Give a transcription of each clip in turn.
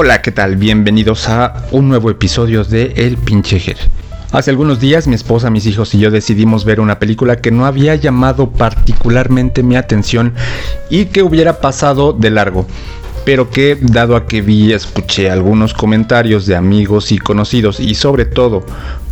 Hola, ¿qué tal? Bienvenidos a un nuevo episodio de El Pinchejer. Hace algunos días mi esposa, mis hijos y yo decidimos ver una película que no había llamado particularmente mi atención y que hubiera pasado de largo pero que dado a que vi escuché algunos comentarios de amigos y conocidos y sobre todo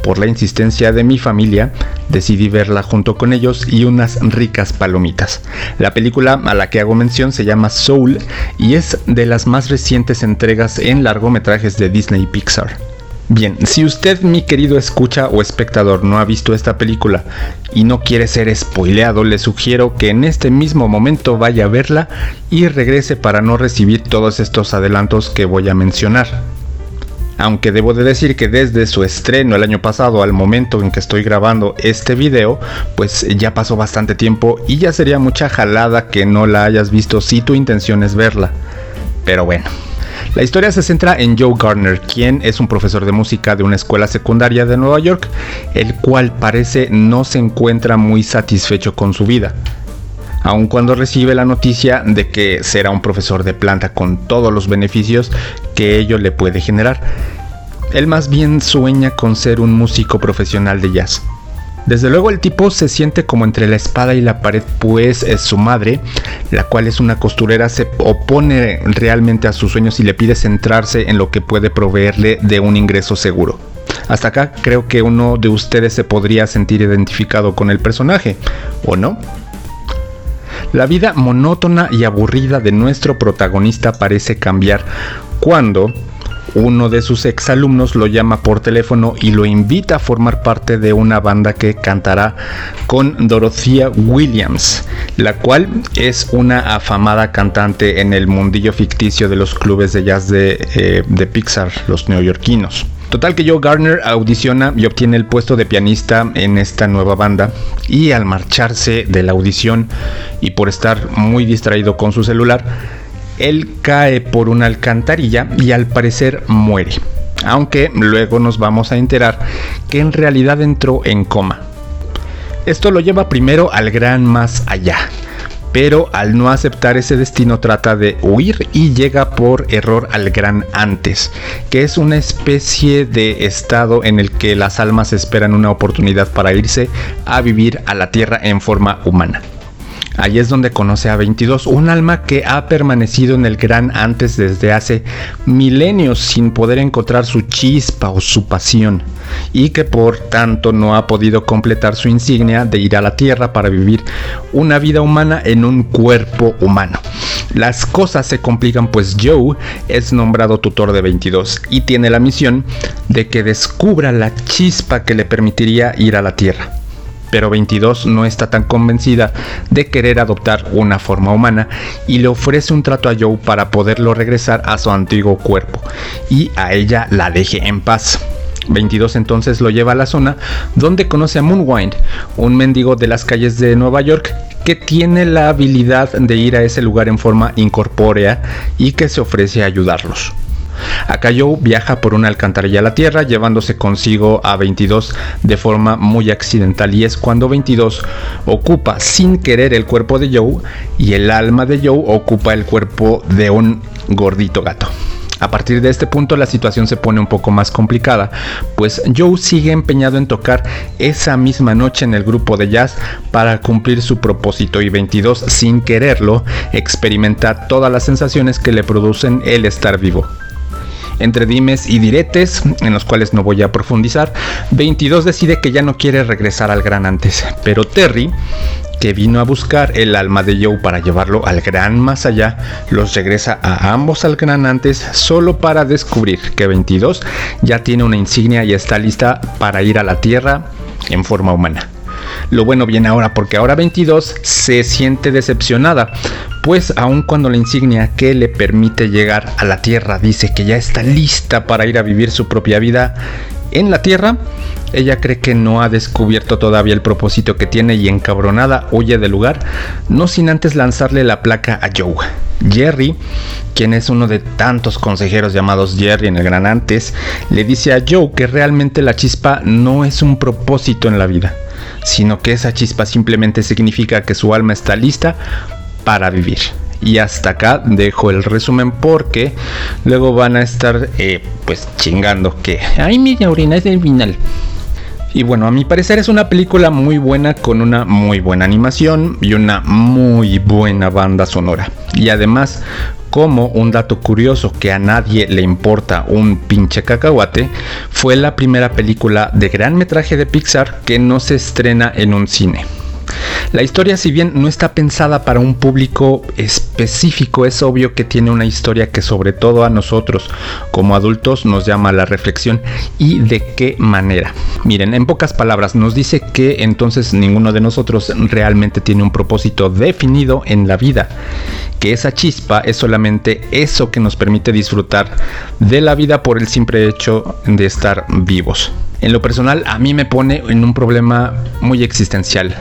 por la insistencia de mi familia, decidí verla junto con ellos y unas ricas palomitas. La película a la que hago mención se llama Soul y es de las más recientes entregas en largometrajes de Disney y Pixar. Bien, si usted, mi querido escucha o espectador, no ha visto esta película y no quiere ser spoileado, le sugiero que en este mismo momento vaya a verla y regrese para no recibir todos estos adelantos que voy a mencionar. Aunque debo de decir que desde su estreno el año pasado al momento en que estoy grabando este video, pues ya pasó bastante tiempo y ya sería mucha jalada que no la hayas visto si tu intención es verla. Pero bueno, la historia se centra en Joe Garner, quien es un profesor de música de una escuela secundaria de Nueva York, el cual parece no se encuentra muy satisfecho con su vida. Aun cuando recibe la noticia de que será un profesor de planta con todos los beneficios que ello le puede generar, él más bien sueña con ser un músico profesional de jazz. Desde luego el tipo se siente como entre la espada y la pared, pues es su madre, la cual es una costurera, se opone realmente a sus sueños y le pide centrarse en lo que puede proveerle de un ingreso seguro. Hasta acá creo que uno de ustedes se podría sentir identificado con el personaje, ¿o no? La vida monótona y aburrida de nuestro protagonista parece cambiar cuando uno de sus exalumnos lo llama por teléfono y lo invita a formar parte de una banda que cantará con Dorothea Williams, la cual es una afamada cantante en el mundillo ficticio de los clubes de jazz de, eh, de Pixar, los neoyorquinos. Total que Joe Garner audiciona y obtiene el puesto de pianista en esta nueva banda y al marcharse de la audición y por estar muy distraído con su celular, él cae por una alcantarilla y al parecer muere. Aunque luego nos vamos a enterar que en realidad entró en coma. Esto lo lleva primero al gran más allá, pero al no aceptar ese destino trata de huir y llega por error al gran antes, que es una especie de estado en el que las almas esperan una oportunidad para irse a vivir a la tierra en forma humana. Allí es donde conoce a 22, un alma que ha permanecido en el gran antes desde hace milenios sin poder encontrar su chispa o su pasión, y que por tanto no ha podido completar su insignia de ir a la tierra para vivir una vida humana en un cuerpo humano. Las cosas se complican pues Joe es nombrado tutor de 22 y tiene la misión de que descubra la chispa que le permitiría ir a la tierra pero 22 no está tan convencida de querer adoptar una forma humana y le ofrece un trato a Joe para poderlo regresar a su antiguo cuerpo y a ella la deje en paz. 22 entonces lo lleva a la zona donde conoce a Moonwind, un mendigo de las calles de Nueva York que tiene la habilidad de ir a ese lugar en forma incorpórea y que se ofrece a ayudarlos. Acá Joe viaja por una alcantarilla a la Tierra llevándose consigo a 22 de forma muy accidental y es cuando 22 ocupa sin querer el cuerpo de Joe y el alma de Joe ocupa el cuerpo de un gordito gato. A partir de este punto la situación se pone un poco más complicada, pues Joe sigue empeñado en tocar esa misma noche en el grupo de jazz para cumplir su propósito y 22 sin quererlo experimenta todas las sensaciones que le producen el estar vivo entre dimes y diretes, en los cuales no voy a profundizar, 22 decide que ya no quiere regresar al gran antes, pero Terry, que vino a buscar el alma de Joe para llevarlo al gran más allá, los regresa a ambos al gran antes solo para descubrir que 22 ya tiene una insignia y está lista para ir a la Tierra en forma humana. Lo bueno viene ahora porque ahora 22 se siente decepcionada, pues aun cuando la insignia que le permite llegar a la Tierra dice que ya está lista para ir a vivir su propia vida en la Tierra, ella cree que no ha descubierto todavía el propósito que tiene y encabronada huye del lugar, no sin antes lanzarle la placa a Joe. Jerry, quien es uno de tantos consejeros llamados Jerry en el Gran Antes, le dice a Joe que realmente la chispa no es un propósito en la vida sino que esa chispa simplemente significa que su alma está lista para vivir. Y hasta acá dejo el resumen porque luego van a estar eh, pues chingando que, ay, mi orina es el final. Y bueno, a mi parecer es una película muy buena con una muy buena animación y una muy buena banda sonora. Y además, como un dato curioso que a nadie le importa un pinche cacahuate, fue la primera película de gran metraje de Pixar que no se estrena en un cine. La historia, si bien no está pensada para un público específico, es obvio que tiene una historia que sobre todo a nosotros como adultos nos llama a la reflexión y de qué manera. Miren, en pocas palabras nos dice que entonces ninguno de nosotros realmente tiene un propósito definido en la vida, que esa chispa es solamente eso que nos permite disfrutar de la vida por el simple hecho de estar vivos. En lo personal a mí me pone en un problema muy existencial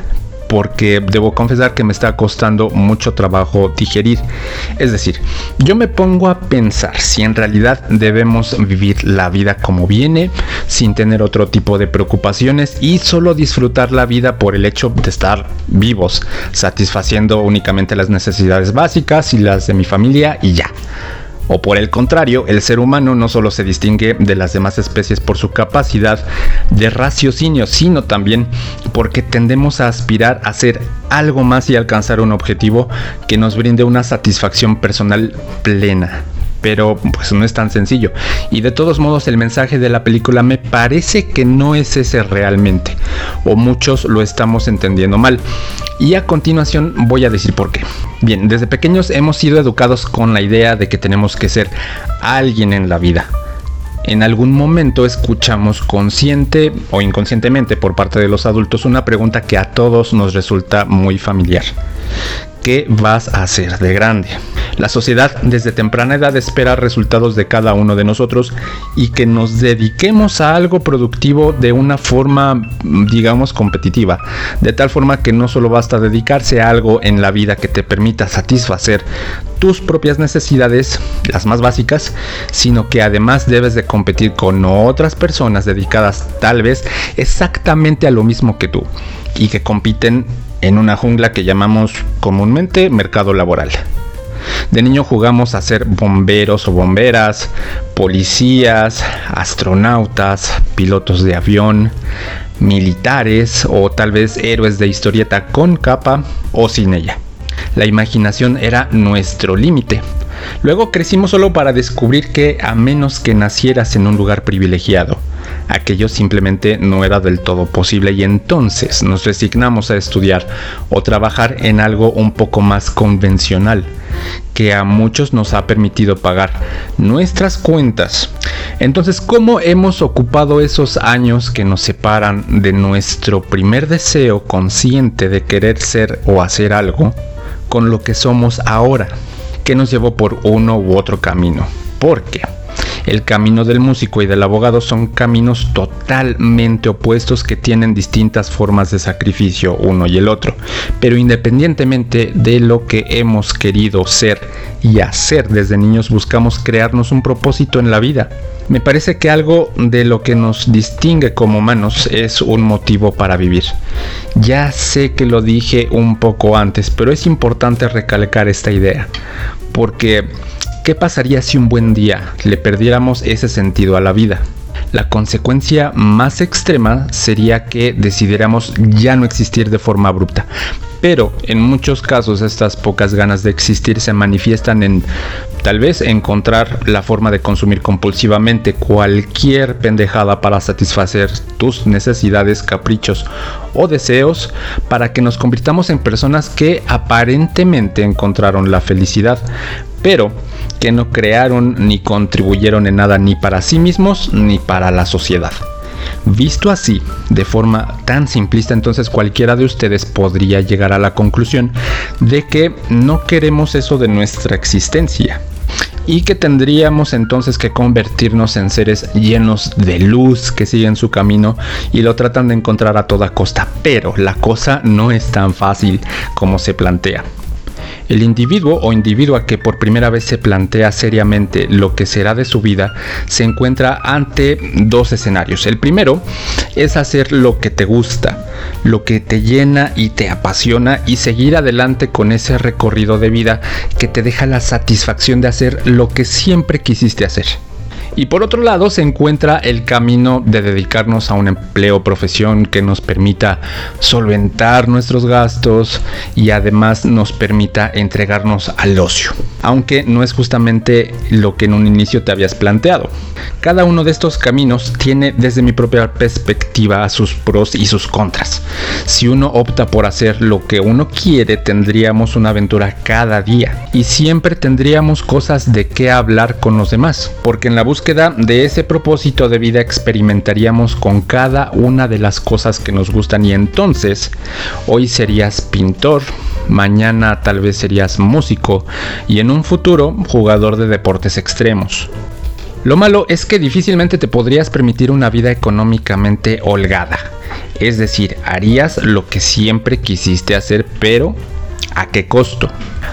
porque debo confesar que me está costando mucho trabajo digerir. Es decir, yo me pongo a pensar si en realidad debemos vivir la vida como viene, sin tener otro tipo de preocupaciones y solo disfrutar la vida por el hecho de estar vivos, satisfaciendo únicamente las necesidades básicas y las de mi familia y ya. O por el contrario, el ser humano no solo se distingue de las demás especies por su capacidad de raciocinio, sino también porque tendemos a aspirar a hacer algo más y alcanzar un objetivo que nos brinde una satisfacción personal plena pero pues no es tan sencillo. Y de todos modos el mensaje de la película me parece que no es ese realmente, o muchos lo estamos entendiendo mal. Y a continuación voy a decir por qué. Bien, desde pequeños hemos sido educados con la idea de que tenemos que ser alguien en la vida. En algún momento escuchamos consciente o inconscientemente por parte de los adultos una pregunta que a todos nos resulta muy familiar. ¿Qué vas a hacer de grande? La sociedad desde temprana edad espera resultados de cada uno de nosotros y que nos dediquemos a algo productivo de una forma, digamos, competitiva. De tal forma que no solo basta dedicarse a algo en la vida que te permita satisfacer tus propias necesidades, las más básicas, sino que además debes de competir con otras personas dedicadas tal vez exactamente a lo mismo que tú y que compiten en una jungla que llamamos comúnmente mercado laboral. De niño jugamos a ser bomberos o bomberas, policías, astronautas, pilotos de avión, militares o tal vez héroes de historieta con capa o sin ella. La imaginación era nuestro límite. Luego crecimos solo para descubrir que a menos que nacieras en un lugar privilegiado, aquello simplemente no era del todo posible y entonces nos resignamos a estudiar o trabajar en algo un poco más convencional que a muchos nos ha permitido pagar nuestras cuentas. Entonces, ¿cómo hemos ocupado esos años que nos separan de nuestro primer deseo consciente de querer ser o hacer algo con lo que somos ahora? que nos llevó por uno u otro camino. ¿Por qué? El camino del músico y del abogado son caminos totalmente opuestos que tienen distintas formas de sacrificio uno y el otro. Pero independientemente de lo que hemos querido ser y hacer desde niños, buscamos crearnos un propósito en la vida. Me parece que algo de lo que nos distingue como humanos es un motivo para vivir. Ya sé que lo dije un poco antes, pero es importante recalcar esta idea, porque ¿Qué pasaría si un buen día le perdiéramos ese sentido a la vida? La consecuencia más extrema sería que decidiéramos ya no existir de forma abrupta. Pero en muchos casos estas pocas ganas de existir se manifiestan en tal vez encontrar la forma de consumir compulsivamente cualquier pendejada para satisfacer tus necesidades, caprichos o deseos para que nos convirtamos en personas que aparentemente encontraron la felicidad, pero que no crearon ni contribuyeron en nada ni para sí mismos ni para la sociedad. Visto así, de forma tan simplista, entonces cualquiera de ustedes podría llegar a la conclusión de que no queremos eso de nuestra existencia y que tendríamos entonces que convertirnos en seres llenos de luz que siguen su camino y lo tratan de encontrar a toda costa. Pero la cosa no es tan fácil como se plantea. El individuo o individua que por primera vez se plantea seriamente lo que será de su vida se encuentra ante dos escenarios. El primero es hacer lo que te gusta, lo que te llena y te apasiona y seguir adelante con ese recorrido de vida que te deja la satisfacción de hacer lo que siempre quisiste hacer. Y por otro lado se encuentra el camino de dedicarnos a un empleo, profesión que nos permita solventar nuestros gastos y además nos permita entregarnos al ocio. Aunque no es justamente lo que en un inicio te habías planteado. Cada uno de estos caminos tiene desde mi propia perspectiva sus pros y sus contras. Si uno opta por hacer lo que uno quiere, tendríamos una aventura cada día y siempre tendríamos cosas de qué hablar con los demás, porque en la búsqueda de ese propósito de vida experimentaríamos con cada una de las cosas que nos gustan y entonces hoy serías pintor, mañana tal vez serías músico y en un futuro jugador de deportes extremos. Lo malo es que difícilmente te podrías permitir una vida económicamente holgada. Es decir, harías lo que siempre quisiste hacer, pero ¿a qué costo?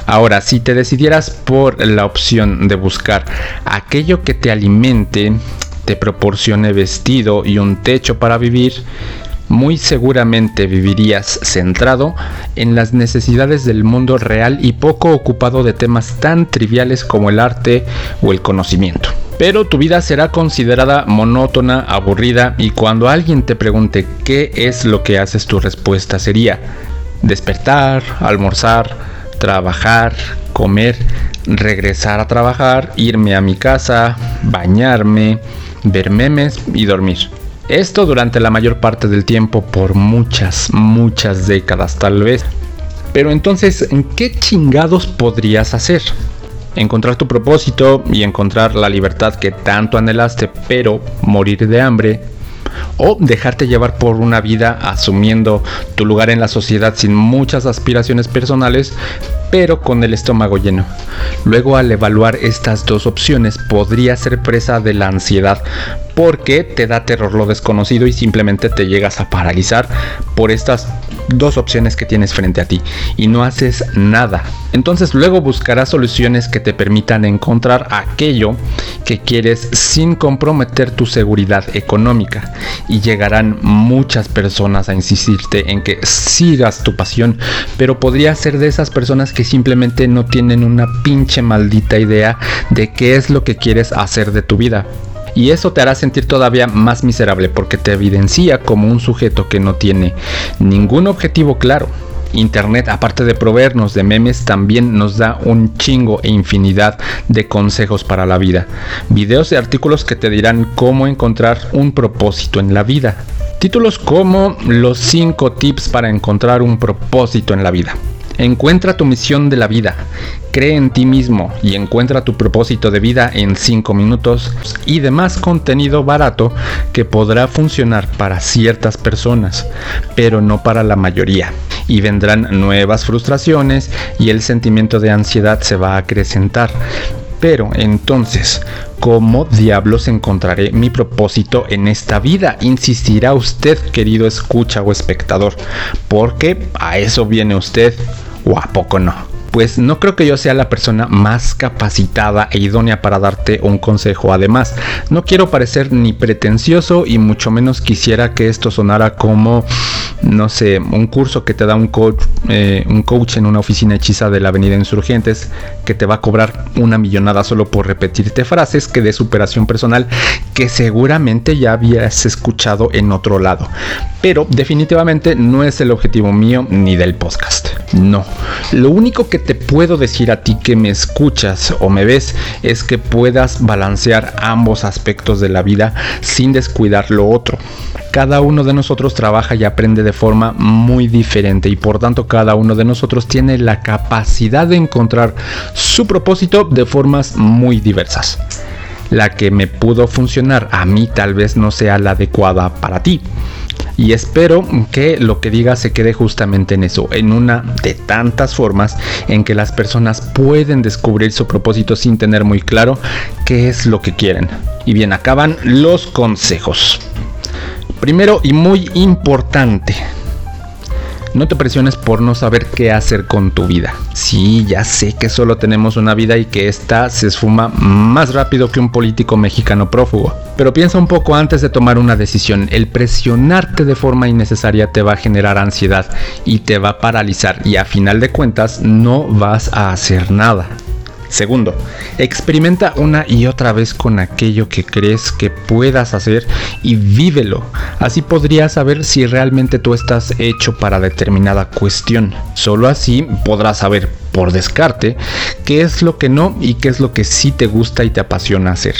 Ahora, si te decidieras por la opción de buscar aquello que te alimente, te proporcione vestido y un techo para vivir, muy seguramente vivirías centrado en las necesidades del mundo real y poco ocupado de temas tan triviales como el arte o el conocimiento. Pero tu vida será considerada monótona, aburrida y cuando alguien te pregunte qué es lo que haces tu respuesta sería despertar, almorzar, trabajar, comer, regresar a trabajar, irme a mi casa, bañarme, ver memes y dormir. Esto durante la mayor parte del tiempo por muchas, muchas décadas tal vez. Pero entonces, ¿en qué chingados podrías hacer? Encontrar tu propósito y encontrar la libertad que tanto anhelaste, pero morir de hambre, o dejarte llevar por una vida asumiendo tu lugar en la sociedad sin muchas aspiraciones personales, pero con el estómago lleno. Luego al evaluar estas dos opciones podría ser presa de la ansiedad porque te da terror lo desconocido y simplemente te llegas a paralizar por estas dos opciones que tienes frente a ti y no haces nada. Entonces luego buscarás soluciones que te permitan encontrar aquello que quieres sin comprometer tu seguridad económica y llegarán muchas personas a insistirte en que sigas tu pasión, pero podría ser de esas personas que simplemente no tienen una pinche maldita idea de qué es lo que quieres hacer de tu vida y eso te hará sentir todavía más miserable porque te evidencia como un sujeto que no tiene ningún objetivo claro. Internet, aparte de proveernos de memes, también nos da un chingo e infinidad de consejos para la vida. Videos y artículos que te dirán cómo encontrar un propósito en la vida. Títulos como los 5 tips para encontrar un propósito en la vida. Encuentra tu misión de la vida, cree en ti mismo y encuentra tu propósito de vida en 5 minutos y demás contenido barato que podrá funcionar para ciertas personas, pero no para la mayoría. Y vendrán nuevas frustraciones y el sentimiento de ansiedad se va a acrecentar. Pero entonces, ¿cómo diablos encontraré mi propósito en esta vida? Insistirá usted, querido escucha o espectador, porque a eso viene usted, o a poco no pues no creo que yo sea la persona más capacitada e idónea para darte un consejo. Además, no quiero parecer ni pretencioso y mucho menos quisiera que esto sonara como, no sé, un curso que te da un coach, eh, un coach en una oficina hechiza de la Avenida Insurgentes que te va a cobrar una millonada solo por repetirte frases que de superación personal que seguramente ya habías escuchado en otro lado. Pero definitivamente no es el objetivo mío ni del podcast. No. Lo único que te puedo decir a ti que me escuchas o me ves es que puedas balancear ambos aspectos de la vida sin descuidar lo otro. Cada uno de nosotros trabaja y aprende de forma muy diferente y por tanto cada uno de nosotros tiene la capacidad de encontrar su propósito de formas muy diversas. La que me pudo funcionar a mí tal vez no sea la adecuada para ti y espero que lo que diga se quede justamente en eso, en una de tantas formas en que las personas pueden descubrir su propósito sin tener muy claro qué es lo que quieren. Y bien, acaban los consejos. Primero y muy importante, No te presiones por no saber qué hacer con tu vida. Sí, ya sé que solo tenemos una vida y que esta se esfuma más rápido que un político mexicano prófugo. Pero piensa un poco antes de tomar una decisión. El presionarte de forma innecesaria te va a generar ansiedad y te va a paralizar y a final de cuentas no vas a hacer nada. Segundo, experimenta una y otra vez con aquello que crees que puedas hacer y vívelo. Así podrías saber si realmente tú estás hecho para determinada cuestión. Solo así podrás saber por descarte qué es lo que no y qué es lo que sí te gusta y te apasiona hacer.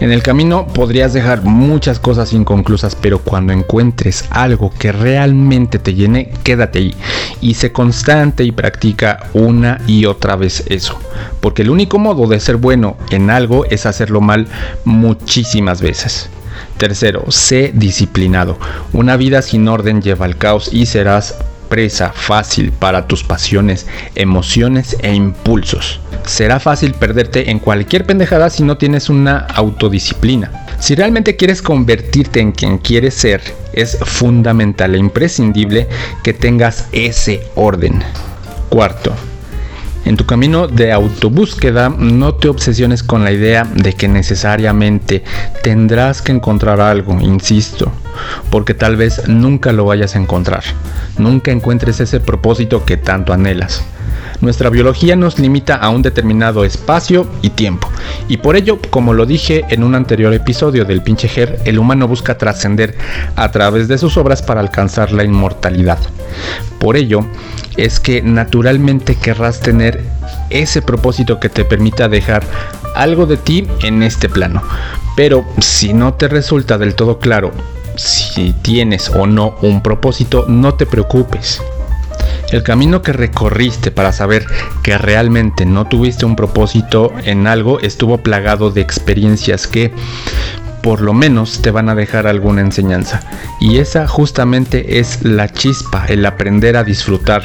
En el camino podrías dejar muchas cosas inconclusas, pero cuando encuentres algo que realmente te llene, quédate ahí y sé constante y practica una y otra vez eso. Porque el único modo de ser bueno en algo es hacerlo mal muchísimas veces. Tercero, sé disciplinado. Una vida sin orden lleva al caos y serás presa fácil para tus pasiones, emociones e impulsos. Será fácil perderte en cualquier pendejada si no tienes una autodisciplina. Si realmente quieres convertirte en quien quieres ser, es fundamental e imprescindible que tengas ese orden. Cuarto, en tu camino de autobúsqueda, no te obsesiones con la idea de que necesariamente tendrás que encontrar algo, insisto, porque tal vez nunca lo vayas a encontrar, nunca encuentres ese propósito que tanto anhelas. Nuestra biología nos limita a un determinado espacio y tiempo, y por ello, como lo dije en un anterior episodio del pinche Ger, el humano busca trascender a través de sus obras para alcanzar la inmortalidad. Por ello, es que naturalmente querrás tener ese propósito que te permita dejar algo de ti en este plano. Pero si no te resulta del todo claro si tienes o no un propósito, no te preocupes. El camino que recorriste para saber que realmente no tuviste un propósito en algo estuvo plagado de experiencias que por lo menos te van a dejar alguna enseñanza. Y esa justamente es la chispa, el aprender a disfrutar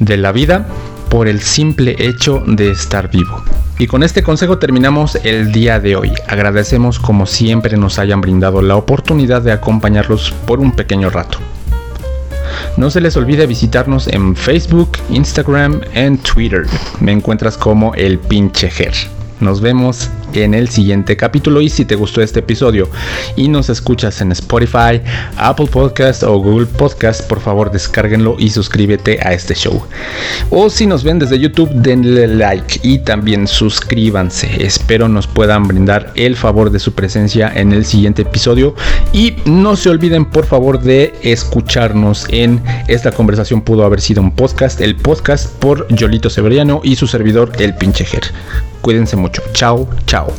de la vida por el simple hecho de estar vivo. Y con este consejo terminamos el día de hoy. Agradecemos como siempre nos hayan brindado la oportunidad de acompañarlos por un pequeño rato. No se les olvide visitarnos en Facebook, Instagram y Twitter. Me encuentras como el pinche Ger. Nos vemos en el siguiente capítulo y si te gustó este episodio y nos escuchas en Spotify, Apple Podcast o Google Podcast, por favor descárguenlo y suscríbete a este show. O si nos ven desde YouTube, denle like y también suscríbanse. Espero nos puedan brindar el favor de su presencia en el siguiente episodio y no se olviden por favor de escucharnos en esta conversación pudo haber sido un podcast, el podcast por Yolito Severiano y su servidor el pinchejer. Cuídense Chao, chao.